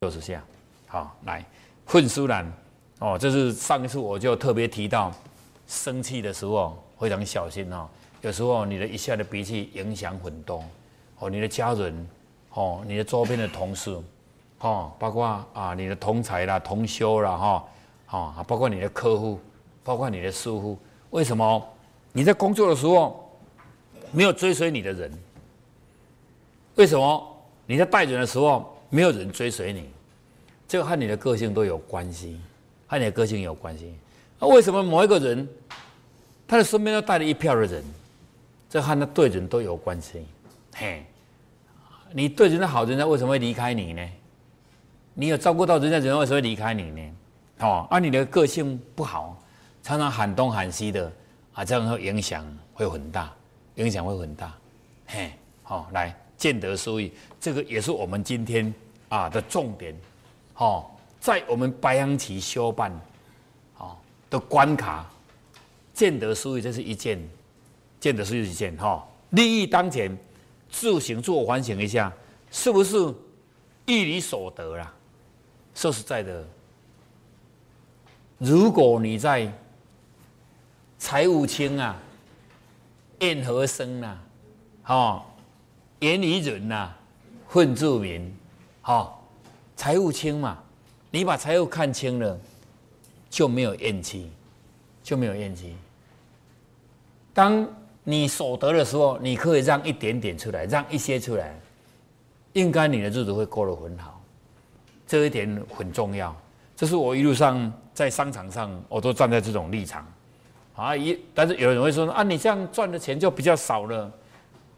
六十下，好，来，混苏兰，哦，这是上一次我就特别提到，生气的时候非常小心哦，有时候你的一下的脾气影响很多，哦，你的家人，哦，你的周边的同事，哦，包括啊你的同才啦、同修啦，哈，啊，包括你的客户，包括你的疏忽，为什么你在工作的时候没有追随你的人？为什么你在带人的时候？没有人追随你，这个和你的个性都有关系，和你的个性有关系。那为什么某一个人，他的身边都带了一票的人，这和他对人都有关系。嘿，你对人家好，人家为什么会离开你呢？你有照顾到人家，人家为什么会离开你呢？哦，而你的个性不好，常常喊东喊西的，啊，这样会影响会很大，影响会很大。嘿，好，来。见得收益，这个也是我们今天啊的重点，哦，在我们白羊期修办，哦的关卡，见得收益这是一件，见得收益一件哈，利益当前，自行自我反省一下，是不是一理所得啦？说实在的，如果你在财务清啊，宴和生啊，哦。严于人呐，混住民，哦，财务清嘛，你把财务看清了，就没有怨气，就没有怨气。当你所得的时候，你可以让一点点出来，让一些出来，应该你的日子会过得很好。这一点很重要。这是我一路上在商场上，我都站在这种立场。啊，一但是有人会说啊，你这样赚的钱就比较少了。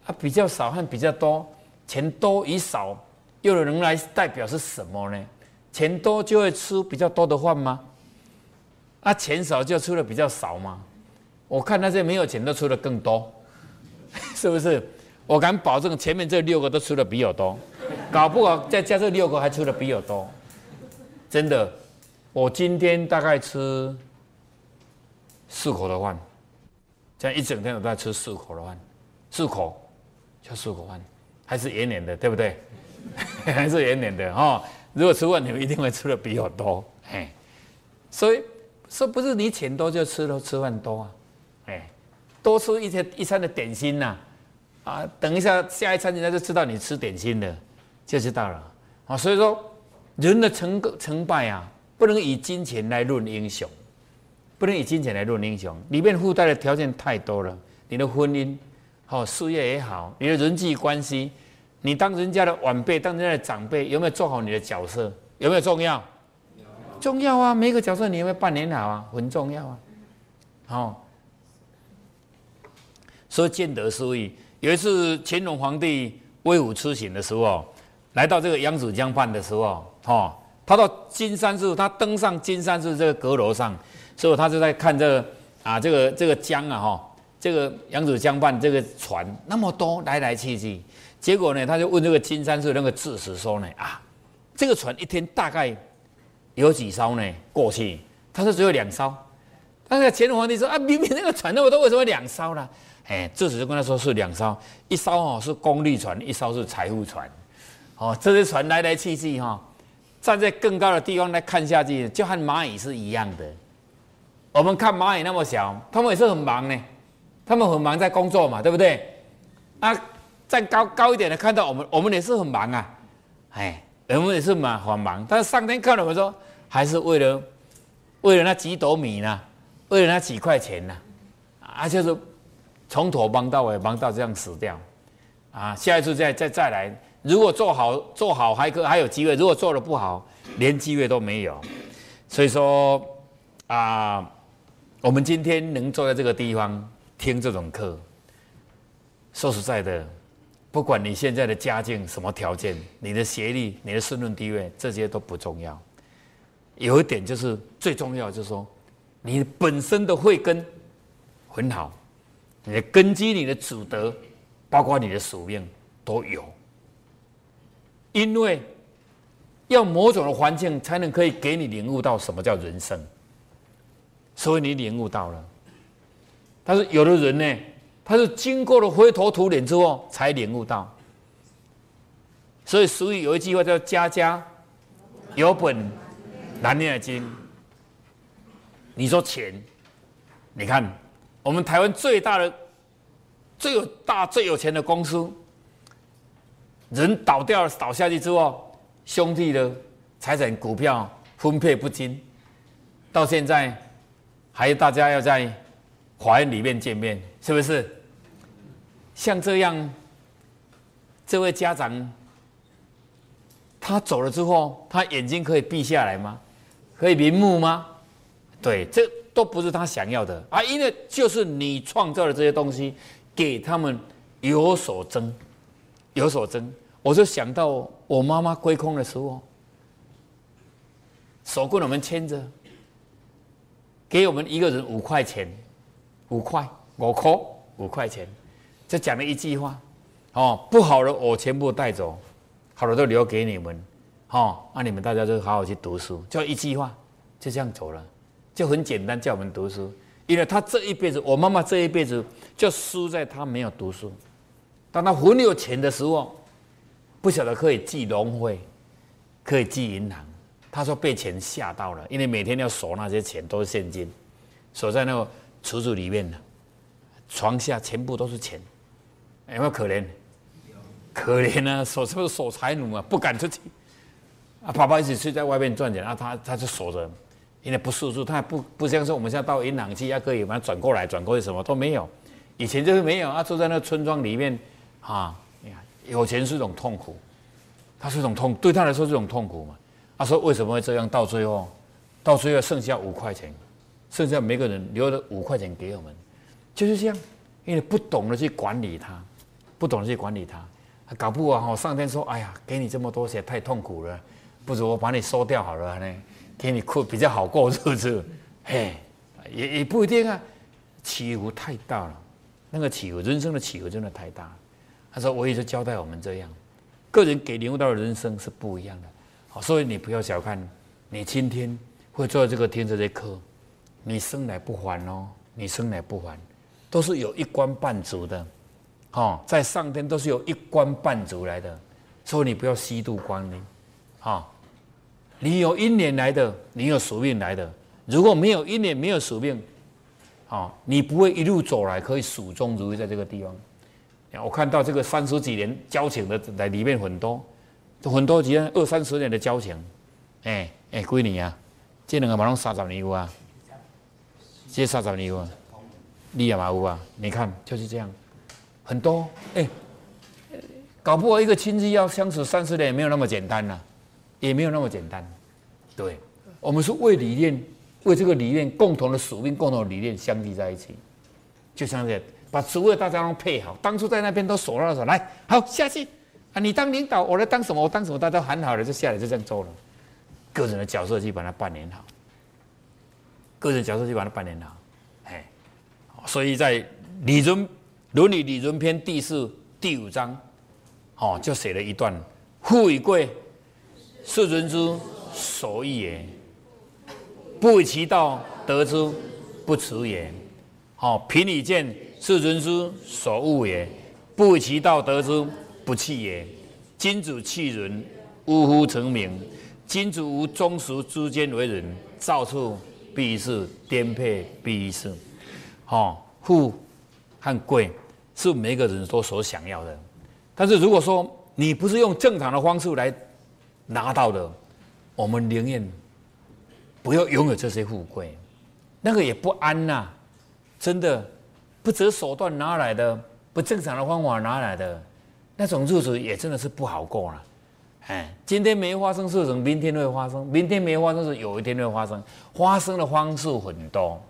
啊比较少和比较多，钱多与少，又有人来代表是什么呢？钱多就会吃比较多的饭吗？啊，钱少就吃的比较少吗？我看那些没有钱都吃的更多，是不是？我敢保证前面这六个都吃的比我多，搞不好再加这六个还吃的比我多，真的。我今天大概吃四口的饭，这样一整天都在吃四口的饭，四口。叫四口饭，还是圆脸的，对不对？还是圆脸的哈。如果吃饭，你们一定会吃的比我多，哎。所以说，不是你钱多就吃了吃饭多啊，哎，多吃一些一餐的点心呐，啊，等一下下一餐人家就知道你吃点心的，就知道了啊。所以说，人的成成败啊，不能以金钱来论英雄，不能以金钱来论英雄，里面附带的条件太多了，你的婚姻。好，事业也好，你的人际关系，你当人家的晚辈，当人家的长辈，有没有做好你的角色？有没有重要？重要啊！每个角色你有没有扮演好啊？很重要啊！好，所以见得收益。有一次乾隆皇帝威武出行的时候，来到这个扬子江畔的时候，哈，他到金山寺，他登上金山寺这个阁楼上，所以他就在看这个啊，这个这个江啊，哈。这个扬子江畔这个船那么多来来去去，结果呢，他就问这个金山寺那个智识说呢啊，这个船一天大概有几艘呢过去？他说只有两艘。但是乾隆皇帝说啊，明明那个船那么多，为什么两艘呢？哎，智识就跟他说是两艘，一艘哦是功利船，一艘是财富船。哦，这些船来来去去哈，站在更高的地方来看下去，就和蚂蚁是一样的。我们看蚂蚁那么小，他们也是很忙呢。他们很忙在工作嘛，对不对？啊，再高高一点的看到我们，我们也是很忙啊，哎，我们也是蛮很忙。但是上天看了我们说，还是为了为了那几斗米呢，为了那几块钱呢，啊，就是从头忙到尾，忙到这样死掉，啊，下一次再再再来，如果做好做好还可还有机会，如果做的不好，连机会都没有。所以说啊，我们今天能坐在这个地方。听这种课，说实在的，不管你现在的家境什么条件，你的学历、你的身份地位，这些都不重要。有一点就是最重要，就是说你本身的慧根很好，你的根基、你的祖德，包括你的属命都有。因为要某种的环境，才能可以给你领悟到什么叫人生。所以你领悟到了。但是有的人呢，他是经过了灰头土脸之后才领悟到。所以俗语有一句话叫“家家有本难念的经”。你说钱，你看我们台湾最大的、最有大、最有钱的公司，人倒掉了、倒下去之后，兄弟的财产、股票分配不均，到现在还有大家要在法院里面见面，是不是？像这样，这位家长，他走了之后，他眼睛可以闭下来吗？可以瞑目吗？对，这都不是他想要的啊！因为就是你创造的这些东西，给他们有所争，有所争。我就想到我妈妈归空的时候，手棍我们牵着，给我们一个人五块钱，五块，我扣五块钱，就讲了一句话：哦，不好的我全部带走，好的都留给你们，哦，那你们大家就好好去读书，就一句话，就这样走了。就很简单，叫我们读书，因为他这一辈子，我妈妈这一辈子就输在他没有读书。当他很有钱的时候，不晓得可以寄农会，可以寄银行。他说被钱吓到了，因为每天要锁那些钱都是现金，锁在那个橱子里面的，床下全部都是钱，有没有可怜？可怜啊，守是不是守财奴啊？不敢出去。啊，爸爸一直睡在外面赚钱，啊，他他就锁着。因为不速速，他不不像说我们现在到银行去，要可以把它转过来，转过去什么都没有。以前就是没有啊，住在那村庄里面，啊，你看有钱是一种痛苦，他是一种痛，对他来说是一种痛苦嘛。他说为什么会这样？到最后，到最后剩下五块钱，剩下每个人留了五块钱给我们，就是这样。因为不懂得去管理他，不懂得去管理他，搞不好上天说：“哎呀，给你这么多钱太痛苦了，不如我把你收掉好了呢。”给你过比较好过日子，嘿，也也不一定啊，起伏太大了，那个起伏，人生的起伏真的太大。他说，我也是交代我们这样，个人给领悟到的人生是不一样的。好，所以你不要小看，你今天会做这个听这些课，你生来不还哦，你生来不还，都是有一官半足的，哈，在上天都是有一官半足来的，所以你不要虚度光阴，哈。你有因缘来的，你有宿命来的。如果没有因缘，没有宿命，啊，你不会一路走来可以始终如一在这个地方。我看到这个三十几年交情的在里面很多，很多几二三十年的交情。哎哎，闺女啊，这两个马上三十年有啊，这三十年有啊，你也嘛有啊？你看就是这样，很多哎，搞不好一个亲戚要相处三十年也没有那么简单呐。也没有那么简单，对，我们是为理念，为这个理念共同的使命、共同的理念相聚在一起，就像这把职位大家都配好，当初在那边都锁了手，来，好下去。啊！你当领导，我来当什么？我当什么？大家都喊好了就下来，就这样做了。个人的角色去把它扮演好，个人角色去把它扮演好，哎，所以在《理论伦理理论篇》第四、第五章，哦，就写了一段：富与贵。世尊之所欲也，不为其道得之不辞也。好，贫以见世尊之所恶也，不为其道得之不弃也。君子弃人，呜呼成名。君子无忠实之间为人，造处必是颠沛必是。好，富和贵是每个人都所想要的，但是如果说你不是用正常的方式来。拿到的，我们宁愿不要拥有这些富贵，那个也不安呐，真的不择手段拿来的，不正常的方法拿来的，那种日子也真的是不好过了。哎，今天没发生事情，明天会发生；明天没发生事，有一天会发生。发生的方式很多，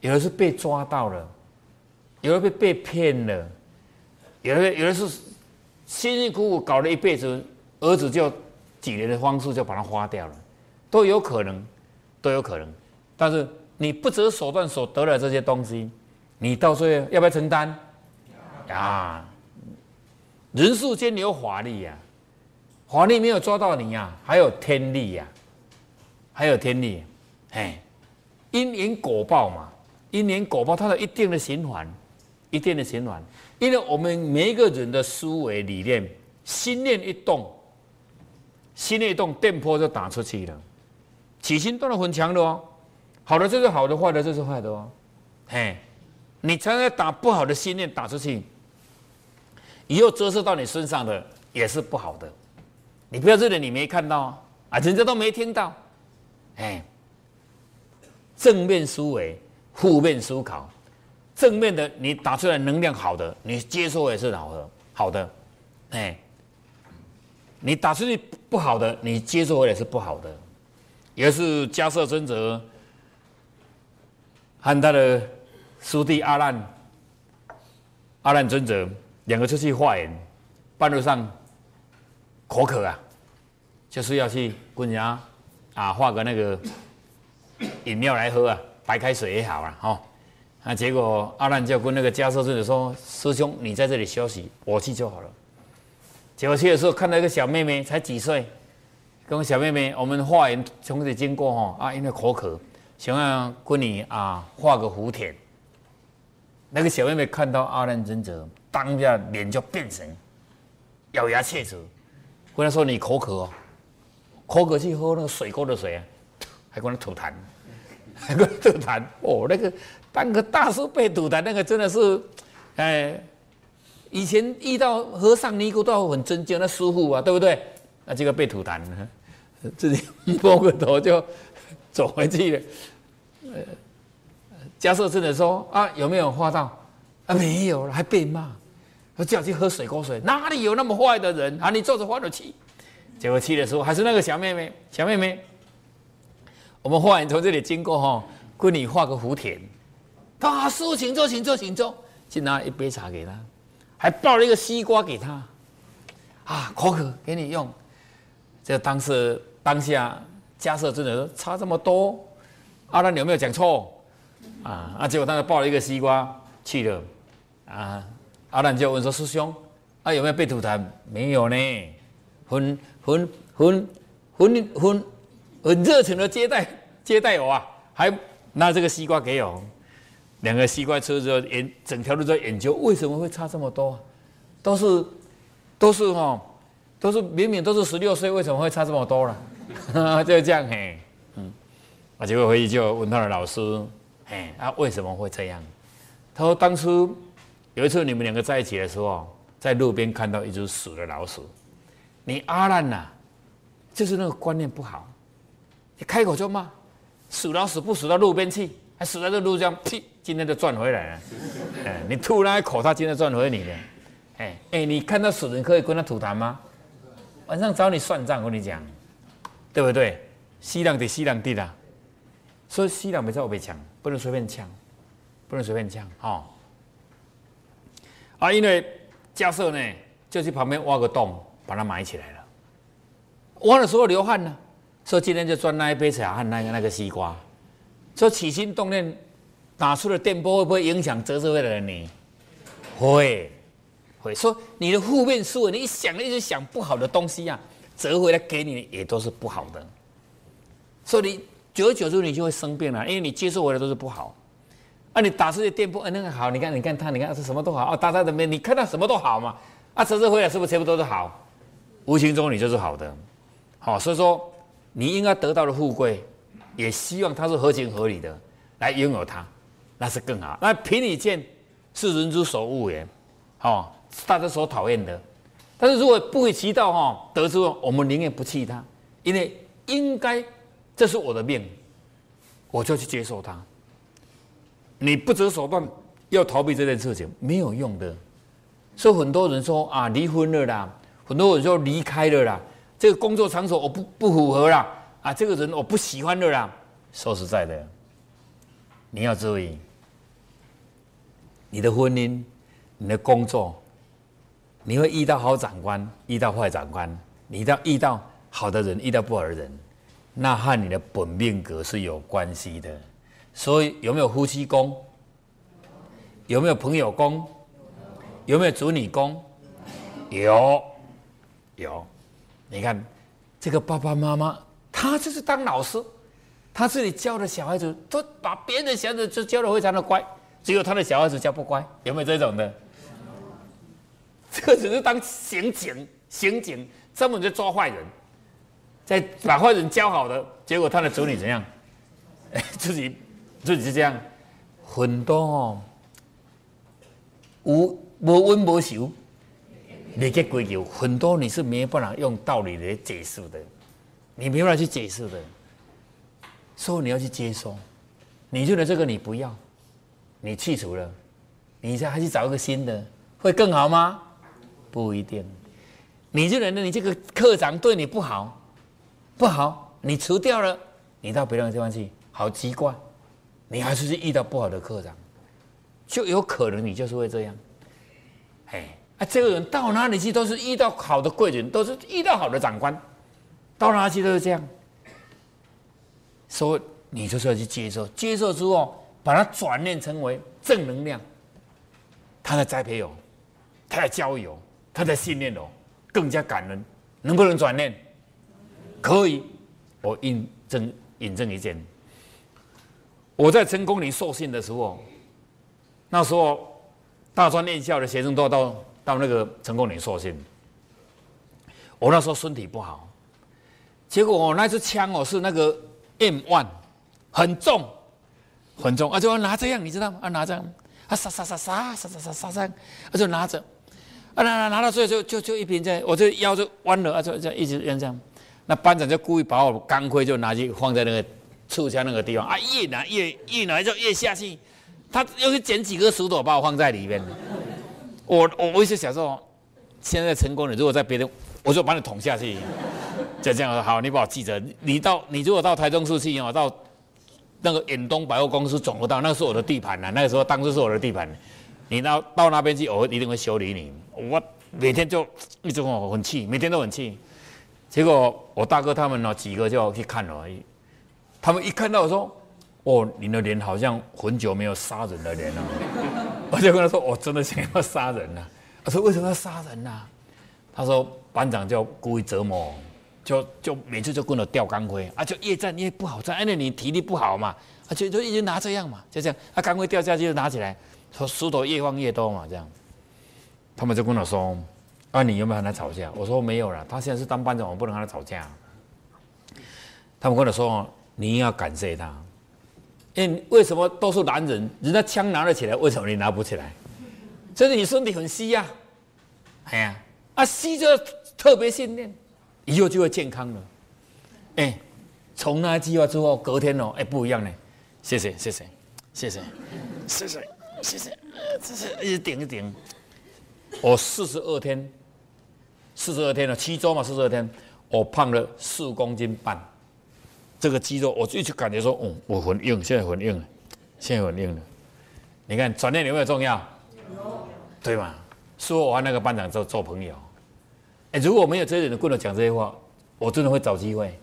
有的是被抓到了，有的被被骗了，有的有的是辛辛苦苦搞了一辈子，儿子就。几年的方式就把它花掉了，都有可能，都有可能。但是你不择手段所得的这些东西，你到最后要不要承担？啊，人世间有法力呀，法力没有抓到你呀，还有天力呀，还有天力。哎，因缘果报嘛，因缘果报，它有一定的循环，一定的循环。因为我们每一个人的思维理念，心念一动，心念一动，电波就打出去了。起心动念很强的哦，好的就是好的，坏的就是坏的哦。嘿，你常常打不好的心念打出去，以后折射到你身上的也是不好的。你不要认为你没看到啊，啊人家都没听到。哎，正面思维，负面思考。正面的，你打出来能量好的，你接收也是好的，好的。哎，你打出去不好的，你接收也是不好的。也是迦摄尊者和他的师弟阿难，阿难尊者两个出去化缘，半路上口渴啊，就是要去跟人家啊化个那个饮料来喝啊，白开水也好啊，哈。啊，结果阿难就跟那个迦摄尊者说：“师兄，你在这里休息，我去就好了。”结果去的时候看到一个小妹妹，才几岁。跟小妹妹，我们化缘从这里经过哈啊，因为口渴，想要跟你啊画个福田。那个小妹妹看到阿难尊者，当下脸就变成咬牙切齿，跟他说：“你口渴，口渴去喝那个水沟的水啊，还跟他吐痰，还跟他吐痰哦。那个当个大师被吐痰，那个真的是，哎，以前遇到和尚尼姑都很尊敬那师傅啊，对不对？”那这个被吐痰了，自己摸个头就走回去了。呃，迦摄真的说啊，有没有画到？啊，没有了，还被骂。他叫去喝水沟水，哪里有那么坏的人啊？你坐着发了气，结果气的时候还是那个小妹妹，小妹妹，我们画完从这里经过哈，给你画个福田。他师请坐，请坐，请坐，去拿一杯茶给他，还抱了一个西瓜给他。啊，口渴，给你用。这当时当下，加设真的说差这么多，阿难有没有讲错？啊，啊，结果他抱了一个西瓜去了，啊，阿难就问说：“师兄，啊有没有被吐痰？没有呢，很很很很很很热情的接待接待我啊，还拿这个西瓜给我，两个西瓜车子研整条路在研究为什么会差这么多，都是都是哈。”都是明明都是十六岁，为什么会差这么多了？就这样嘿，嗯，啊，结果回去就问他的老师，嘿，啊，为什么会这样？他说当初有一次你们两个在一起的时候，在路边看到一只死的老鼠，你阿烂呐，就是那个观念不好，你开口就骂，死老鼠不死到路边去，还死在这路上，屁，今天就赚回来了，哎，你吐那一口，他今天赚回你的，哎哎，你看到死人可以跟他吐痰吗？晚上找你算账，我跟你讲，对不对？西凉的西凉地的，所以西凉没在我被抢，不能随便抢，不能随便抢，哈。啊，因为加设呢，就去旁边挖个洞，把它埋起来了。挖的时候流汗呢，所以今天就赚那一杯茶和那个那个西瓜。说起心动念打出的电波会不会影响折射回来的你？会。会说你的负面思维，你一想一直想不好的东西呀，折回来给你也都是不好的。所以你久而久之你就会生病了，因为你接受回来都是不好。啊，你打出去店铺，哎，那个好，你看，你看他，你看是什么都好哦，打他怎么？你看到什么都好嘛？啊，折射回来是不是全部都是好？无形中你就是好的，好，所以说你应该得到的富贵，也希望它是合情合理的来拥有它，那是更好。那凭你见是人之所恶也，好。大家所讨厌的，但是如果不会祈祷哈，得知我们宁愿不弃他，因为应该这是我的命，我就去接受它。你不择手段要逃避这件事情没有用的，所以很多人说啊离婚了啦，很多人说离开了啦，这个工作场所我不不符合啦，啊这个人我不喜欢了啦。说实在的，你要注意，你的婚姻，你的工作。你会遇到好长官，遇到坏长官，你到遇到好的人，遇到不好的人，那和你的本命格是有关系的。所以有没有夫妻宫？有没有朋友宫？有没有子女宫？有，有。你看这个爸爸妈妈，他就是当老师，他自己教的小孩子都把别人的小孩子就教的非常的乖，只有他的小孩子教不乖，有没有这种的？这个只是当刑警，刑警专门去抓坏人，在把坏人教好的，结果他的子女怎样？自己自己是这样，很多哦，无无温无熟，你给归咎很多你是没办法用道理来解释的，你没办法去解释的。所以你要去接收，你觉得这个你不要，你去除了，你再还去找一个新的，会更好吗？不一定。你觉得你这个课长对你不好，不好，你除掉了，你到别的地方去，好奇怪，你还是去遇到不好的课长，就有可能你就是会这样。哎，啊，这个人到哪里去都是遇到好的贵人，都是遇到好的长官，到哪去都是这样。说你就是要去接受，接受之后把它转念成为正能量，他的栽培有，他的交友，他的信念哦，更加感恩，能不能转念？可以，我印证印证一件，我在成功里受训的时候，那时候大专院校的学生都到到那个成功岭受训，我那时候身体不好，结果我那支枪哦是那个。M one 很重，很重，啊，就拿这样，你知道吗？啊，拿这样，啊，杀杀杀杀杀杀杀杀这样，啊，就拿着，啊，拿拿拿到最后就就就一边在，我这腰就弯了，啊，就就一直这样。那班长就故意把我钢盔就拿去放在那个促销那个地方，啊，越拿越越拿就越下去，他又去捡几颗石头把我放在里面。我我我一直想说，现在成功了，如果在别的，我就把你捅下去。就这样说好，你把我记着。你到你如果到台中市去哦，到那个远东百货公司总部到，那是我的地盘呐。那个时候当时是我的地盘，你到到那边去，我一定会修理你。我每天就一直我很气，每天都很气。结果我大哥他们呢几个就要去看了。他们一看到我说：“哦，你的脸好像很久没有杀人的脸了。”我就跟他说：“我真的想要杀人呐。”他说：“为什么要杀人呐？”他说：“班长就故意折磨。”就就每次就跟着吊钢盔啊，就越战越不好战，因为你体力不好嘛，啊就就一直拿这样嘛，就这样，啊钢盔掉下去就拿起来，说石头越放越多嘛，这样。他们就跟我说：“啊，你有没有和他吵架？”我说：“没有了，他现在是当班长，我不能和他吵架。”他们跟我说：“你要感谢他，因为为什么都是男人，人家枪拿得起来，为什么你拿不起来？就是你身体很虚呀，哎呀，啊虚就特别训练。”以后就会健康了，哎，从那句话之后，隔天哦，哎，不一样呢。谢谢，谢谢，谢谢，谢谢，谢谢，谢谢，一直顶一顶。我四十二天，四十二天了，七周嘛，四十二天，我胖了四公斤半。这个肌肉，我就感觉说，哦，我很硬，现在很硬了，现在很硬了。你看转念有没有重要？有，对吧？说我和那个班长做做朋友。哎，如果没有这些人跟我讲这些话，我真的会找机会，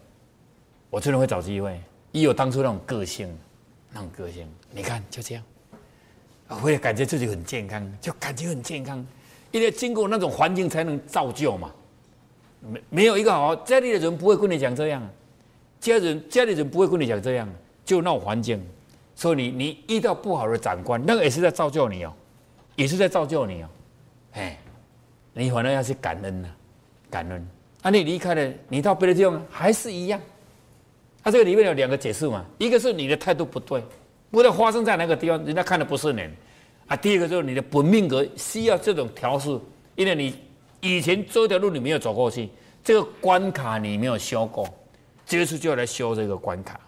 我真的会找机会。一有当初那种个性，那种个性，你看就这样，我会感觉自己很健康，就感觉很健康，因为经过那种环境才能造就嘛。没没有一个好家里的人不会跟你讲这样，家人家里人不会跟你讲这样，就那种环境，所以你你遇到不好的长官，那个也是在造就你哦，也是在造就你哦，哎，你反正要去感恩呐。感恩，啊，你离开了，你到别的地方还是一样。他这个里面有两个解释嘛，一个是你的态度不对，不知道发生在哪个地方，人家看的不是你啊。第二个就是你的本命格需要这种调试，因为你以前这条路你没有走过去，这个关卡你没有修过，这次就要来修这个关卡，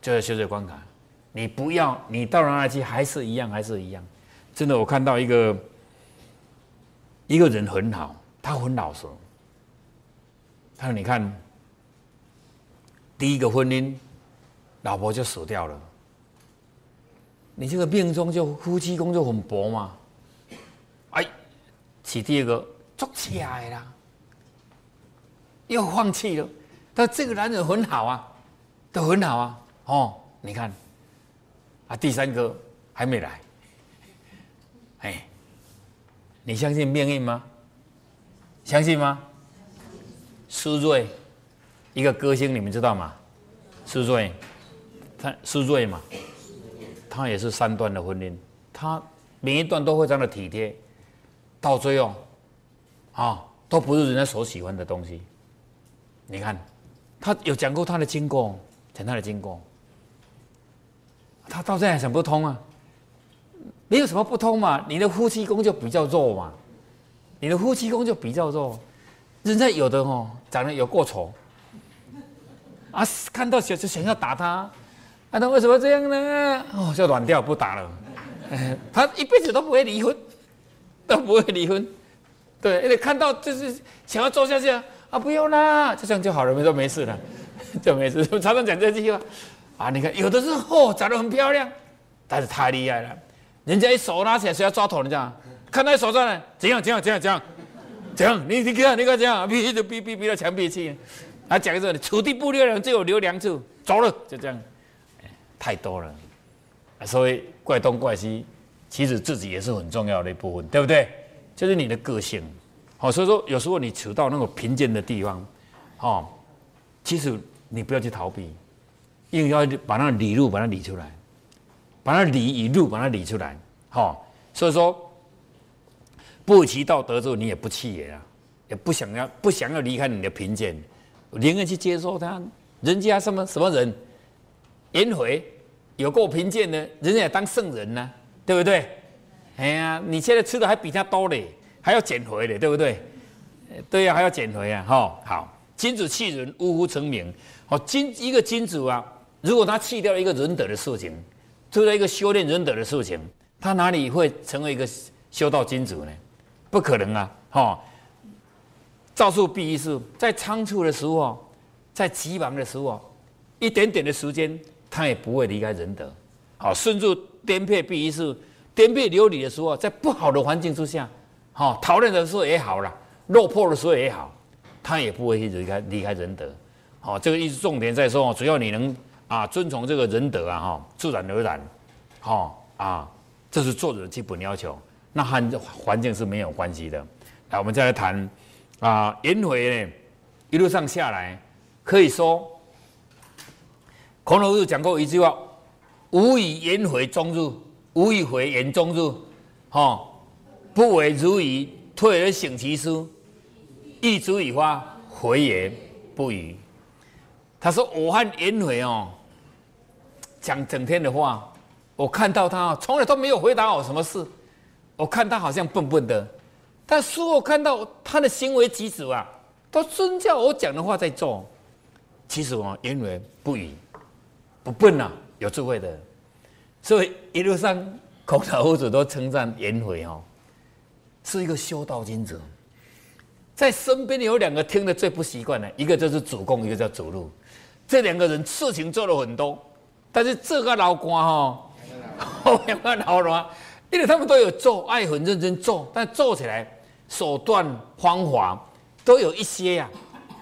就要修这个关卡。你不要，你到哪里去还是一样，还是一样。真的，我看到一个一个人很好，他很老实。他说：“你看，第一个婚姻，老婆就死掉了。你这个命中就夫妻宫就很薄嘛。哎，起第二个做起来了，又放弃了。但这个男人很好啊，都很好啊。哦，你看，啊，第三个还没来。哎，你相信命运吗？相信吗？”苏芮，一个歌星，你们知道吗？苏芮，他苏瑞嘛，他也是三段的婚姻，他每一段都非常的体贴，到最后，啊，都不是人家所喜欢的东西。你看，他有讲过他的经过，讲他的经过，他到现在想不通啊。没有什么不通嘛，你的夫妻宫就比较弱嘛，你的夫妻宫就比较弱，人家有的哦，长得有过丑，啊，看到小就想要打他，啊，他为什么这样呢？哦，就软掉不打了，他一辈子都不会离婚，都不会离婚，对，因为看到就是想要做下去啊，啊，不用啦，就这样就好了，没说没事了，就没事。常常讲这句话，啊，你看有的是哦，长得很漂亮，但是太厉害了。人家一手拿起来，谁要抓头？人家看他手上呢，怎样怎样怎样怎样怎样？你你看你看这样，逼就逼逼逼到墙壁去。他讲说：“土地不留人，只有留梁处。”走了，就这样。太多了，所以怪东怪西，其实自己也是很重要的一部分，对不对？就是你的个性。好，所以说有时候你处到那个贫贱的地方，哦，其实你不要去逃避，因为要把那个理路把它理出来。把那理与路，把它理出来，好，所以说不其道德之后，你也不气也啊，也不想要不想要离开你的贫贱，宁愿去接受他。人家什么什么人，颜回有够贫贱的，人家也当圣人呢，对不对？哎呀，你现在吃的还比他多嘞，还要减肥嘞，对不对？对呀，还要减肥啊，哈，好，君子弃人，呜呼成名。好，君一个君子啊，如果他弃掉一个仁德的事情。做了一个修炼仁德的事情，他哪里会成为一个修道君子呢？不可能啊！哈，造数必一事，在仓促的时候，在急忙的时候，一点点的时间，他也不会离开仁德。好，顺住颠沛必一事，颠沛流离的时候，在不好的环境之下，好，讨论的时候也好了，落魄的时候也好，他也不会离开离开仁德。好，这个意思重点在说，只要你能。啊，遵从这个仁德啊，哈，自然而然，好啊，这是作者的基本要求。那和环境是没有关系的。来，我们再来谈啊，颜回呢，一路上下来，可以说，孔老夫讲过一句话：无以言回终日，无以回言终日，哈，不为如矣，退而省其书，一足以发回言不语。他说：“我和颜回哦。”讲整天的话，我看到他从来都没有回答我什么事，我看他好像笨笨的，但是我看到他的行为举止啊，都遵照我讲的话在做。其实我因为不语，不笨呐，有智慧的，所以一路上孔老夫子都称赞颜回哦，是一个修道君子。在身边有两个听得最不习惯的，一个就是主公，一个叫主路，这两个人事情做了很多。但是这个老官哈，后面个老官，因为他们都有做，爱很认真做，但做起来手段方法都有一些呀。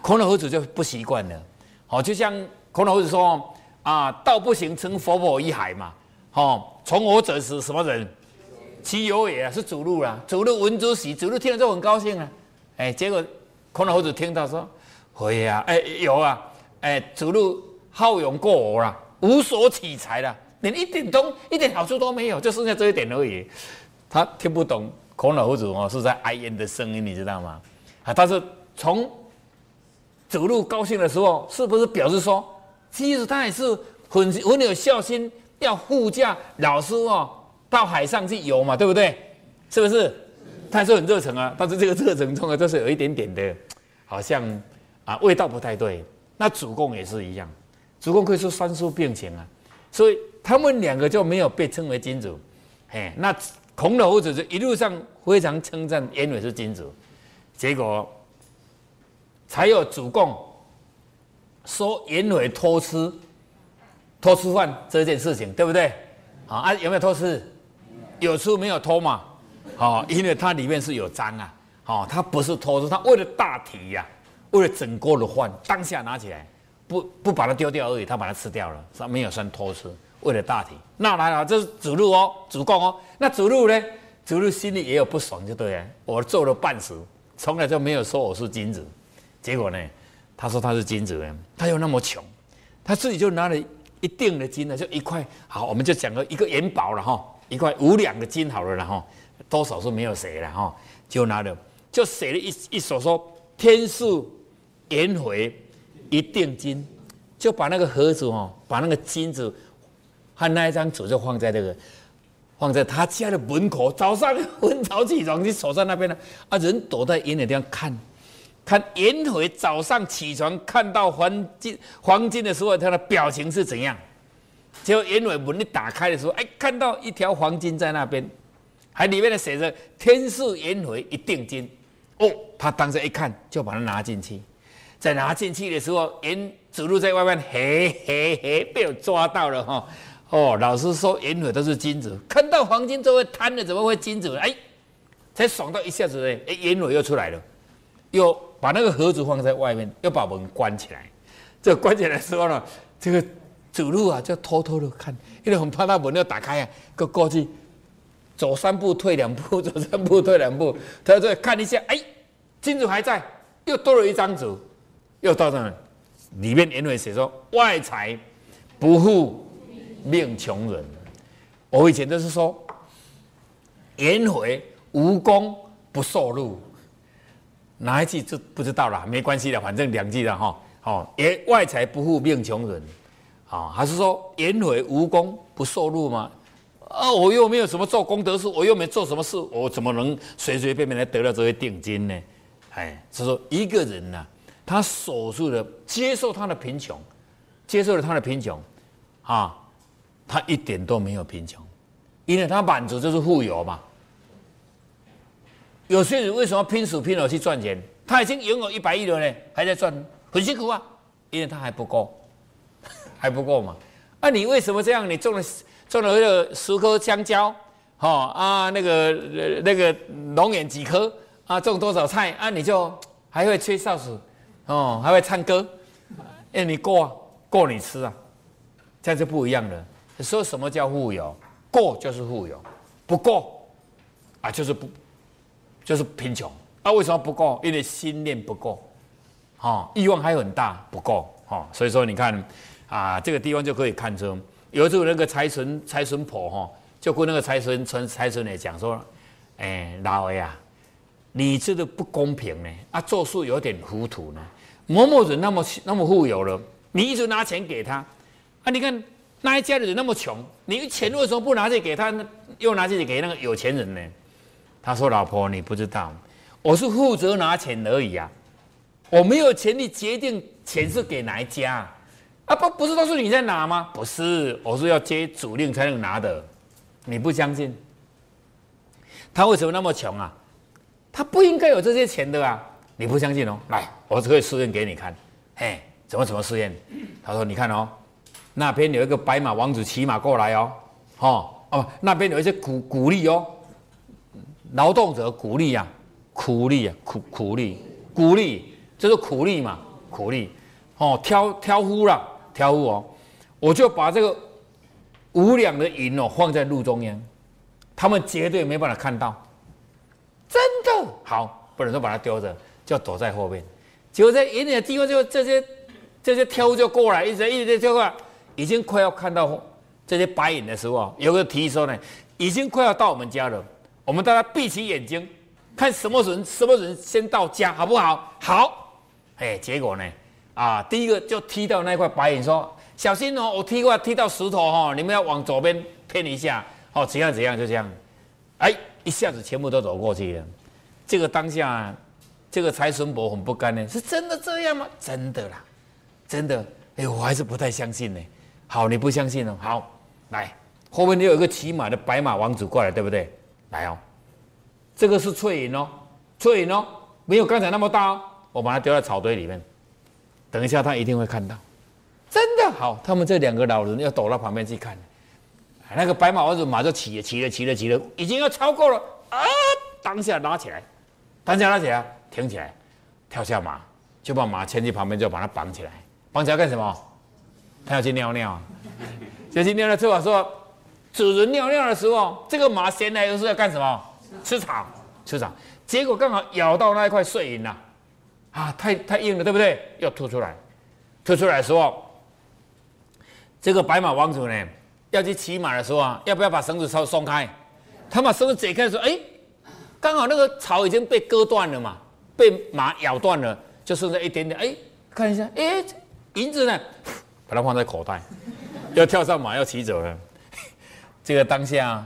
孔老夫子就不习惯了，好，就像孔老夫子说啊，道不行，成佛佛一海嘛。好，从我者是什么人？其有也是主路啦。主路闻之喜，主路听了就很高兴啊。哎，结果孔老夫子听到说，会啊，哎有啊，哎主路好勇过我啦。无所取材了，连一点东一点好处都没有，就剩下这一点而已。他听不懂孔老夫子哦是在哀怨的声音，你知道吗？啊，但是从走路高兴的时候，是不是表示说，其实他也是很很有孝心，要护驾老师哦到海上去游嘛，对不对？是不是？他是很热诚啊，但是这个热诚中啊，就是有一点点的，好像啊味道不太对。那主公也是一样。主公可以说三叔病情啊，所以他们两个就没有被称为君主。嘿，那孔老夫子就一路上非常称赞颜回是君主，结果才有主公说颜回偷吃偷吃饭这件事情，对不对？好啊，有没有偷吃？有吃没有偷嘛？好，因为它里面是有脏啊。好，它不是偷吃，他为了大体呀，为了整锅的饭，当下拿起来。不不把它丢掉而已，他把它吃掉了，上没有算偷吃，为了大体。那来了，这是主路哦，主公哦。那主路呢？主路心里也有不爽，就对了。我做了半死，从来就没有说我是金子，结果呢，他说他是金子人，他又那么穷，他自己就拿了一定的金呢，就一块。好，我们就讲个一个元宝了哈，一块五两的金好了然后多少是没有写了哈，就拿着就写了一一首说天数颜回一定金，就把那个盒子哦，把那个金子和那一张纸就放在这个。放在他家的门口，早上很早起床就守在那边了。啊，人躲在阴的地方看，看颜回早上起床看到黄金黄金的时候，他的表情是怎样？结果颜回门一打开的时候，哎，看到一条黄金在那边，还里面的写着“天赐颜回一锭金”。哦，他当时一看，就把它拿进去。在拿进去的时候，颜子路在外面，嘿嘿嘿，被我抓到了哈。哦，老师说颜回都是金子，看到黄金就会贪的，怎么会金子？哎，才爽到一下子呢，哎，颜回又出来了，又把那个盒子放在外面，又把门关起来。这关起来的时候呢，这个走路啊就偷偷的看，因为很怕那门要打开啊，就过去走三步退两步，走三步退两步，他再看一下，哎，金主还在，又多了一张纸，又到那里面颜回写说外财不富。命穷人，我以前都是说，颜回无功不受禄，哪一句就不知道了，没关系的，反正两句了哈。哦，颜外财不富命穷人，啊，还是说颜回无功不受禄吗？啊，我又没有什么做功德事，我又没做什么事，我怎么能随随便便来得到这些定金呢？哎，是说一个人呢，他所述的接受他的贫穷，接受了他的贫穷，啊。他一点都没有贫穷，因为他满足就是富有嘛。有些人为什么拼死拼活去赚钱？他已经拥有一百亿了呢，还在赚，很辛苦啊，因为他还不够，还不够嘛。啊，你为什么这样？你种了种了那个十颗香蕉，哦啊，那个那个龙眼几颗啊，种多少菜啊？你就还会吹哨子，哦，还会唱歌，哎，你够啊，够你吃啊，这样就不一样了。说什么叫富有？够就是富有，不够啊，就是不，就是贫穷。啊，为什么不够？因为心念不够，哈，欲望还很大，不够，哈。所以说，你看啊，这个地方就可以看出，有时候那个财神财神婆哈，就跟那个财神财财神来讲说，哎，老魏啊，你这个不公平呢，啊，做事有点糊涂呢。某某人那么那么富有了，你一直拿钱给他，啊，你看。那一家的人那么穷，你钱为什么不拿去给他，又拿去给那个有钱人呢？他说：“老婆，你不知道，我是负责拿钱而已啊，我没有权利决定钱是给哪一家啊！不，不是都是你在拿吗？不是，我是要接主令才能拿的。你不相信？他为什么那么穷啊？他不应该有这些钱的啊！你不相信哦？来，我可以试验给你看。嘿，怎么怎么试验？他说：你看哦。”那边有一个白马王子骑马过来哦，哦哦，那边有一些鼓鼓励哦，劳动者苦力呀，苦力呀，苦苦力，苦力，这是苦力嘛，苦力，哦，挑挑夫了，挑夫哦，我就把这个五两的银哦放在路中央，他们绝对没办法看到，真的好，不能说把它丢着，就躲在后面，结果在远点的地方就这些这些挑夫就过来，一直一直就过来。已经快要看到这些白影的时候，有个提说呢，已经快要到我们家了。我们大家闭起眼睛，看什么人什么人先到家，好不好？好。哎，结果呢，啊，第一个就踢到那块白影，说小心哦，我踢过踢到石头哦，你们要往左边偏一下，哦，怎样怎样，就这样。哎，一下子全部都走过去了。这个当下，这个财神伯很不甘呢，是真的这样吗？真的啦，真的。哎，我还是不太相信呢。好，你不相信哦？好，来，后面你有一个骑马的白马王子过来，对不对？来哦，这个是翠影哦，翠影哦，没有刚才那么大哦。我把它丢在草堆里面，等一下他一定会看到。真的好，他们这两个老人要躲到旁边去看。那个白马王子马就骑了，骑了，骑了，骑了，已经要超过了啊！当下拉起来，当下拉起来，停起来，跳下马，就把马牵去旁边，就把它绑起来。绑起来干什么？他要去尿尿，就去尿尿。之后说，主人尿尿的时候，这个马闲来又是要干什么？吃草，吃草。结果刚好咬到那一块碎银了，啊，太太硬了，对不对？要吐出来，吐出来的时候，这个白马王子呢，要去骑马的时候啊，要不要把绳子稍松开？他把绳子解开的时候，哎，刚好那个草已经被割断了嘛，被马咬断了，就剩下一点点。哎，看一下，哎，银子呢？把它放在口袋，要跳上马要骑走了。这个当下，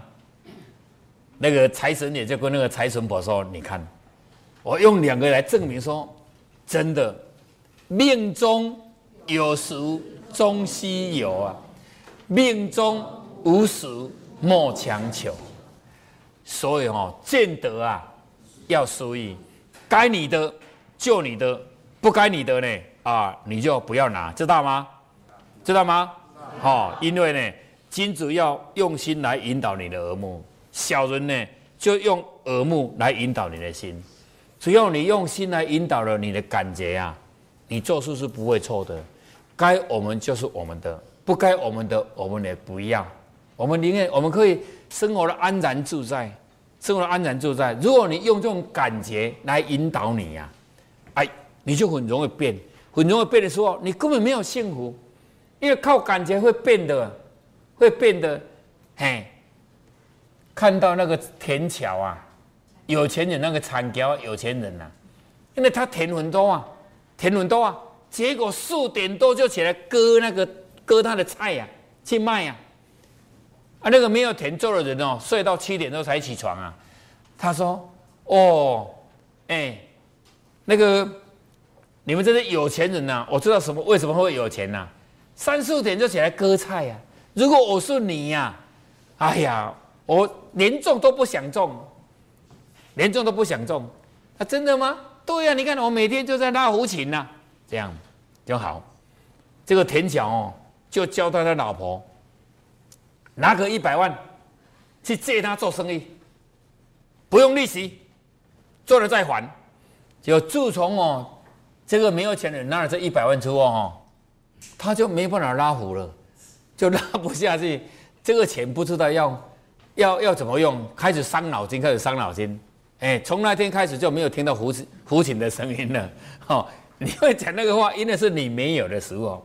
那个财神也就跟那个财神婆说：“你看，我用两个来证明说，真的，命中有时终须有啊，命中无时莫强求。所以哦，见得啊，要注意，该你的就你的，不该你的呢啊，你就不要拿，知道吗？”知道吗？好，因为呢，金主要用心来引导你的耳目，小人呢就用耳目来引导你的心。只要你用心来引导了你的感觉啊，你做事是不会错的。该我们就是我们的，不该我们的我们也不要。我们宁愿我们可以生活的安然自在，生活的安然自在。如果你用这种感觉来引导你呀，哎，你就很容易变，很容易变的时候，你根本没有幸福。因为靠感觉会变的，会变得，嘿，看到那个田桥啊，有钱人那个产条有钱人呐，因为他田很多啊，田很多啊，结果四点多就起来割那个割他的菜呀，去卖呀，啊，那个没有田做的人哦，睡到七点多才起床啊，他说，哦，哎，那个你们这些有钱人呐，我知道什么为什么会有钱呐？三四点就起来割菜呀！如果我是你呀，哎呀，我连种都不想种，连种都不想种，啊，真的吗？对呀，你看我每天就在拉胡琴呐，这样就好。这个田桥哦，就教他的老婆拿个一百万去借他做生意，不用利息，做了再还。就自从哦，这个没有钱的人拿了这一百万之后哦。他就没办法拉胡了，就拉不下去。这个钱不知道要要要怎么用，开始伤脑筋，开始伤脑筋。哎，从那天开始就没有听到胡胡琴的声音了。哦，你会讲那个话，因为是你没有的时候，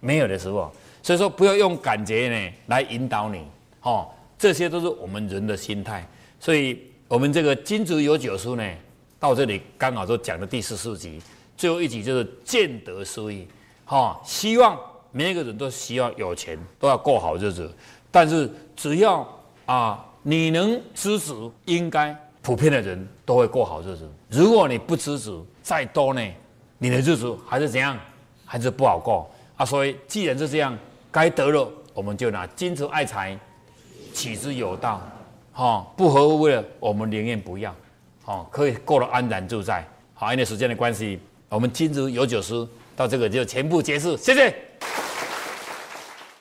没有的时候。所以说，不要用感觉呢来引导你。哦，这些都是我们人的心态。所以，我们这个金竹有九书呢，到这里刚好就讲的第十四集，最后一集就是见得收益。哈，希望每一个人都希望有钱，都要过好日子。但是只要啊，你能支持，应该普遍的人都会过好日子。如果你不支持，再多呢，你的日子还是怎样，还是不好过啊。所以既然是这样，该得了，我们就拿金子爱财，取之有道。哈，不合乎的，我们宁愿不要。好，可以过得安然自在。好，因为时间的关系，我们金子有酒师。到这个就全部结束，谢谢。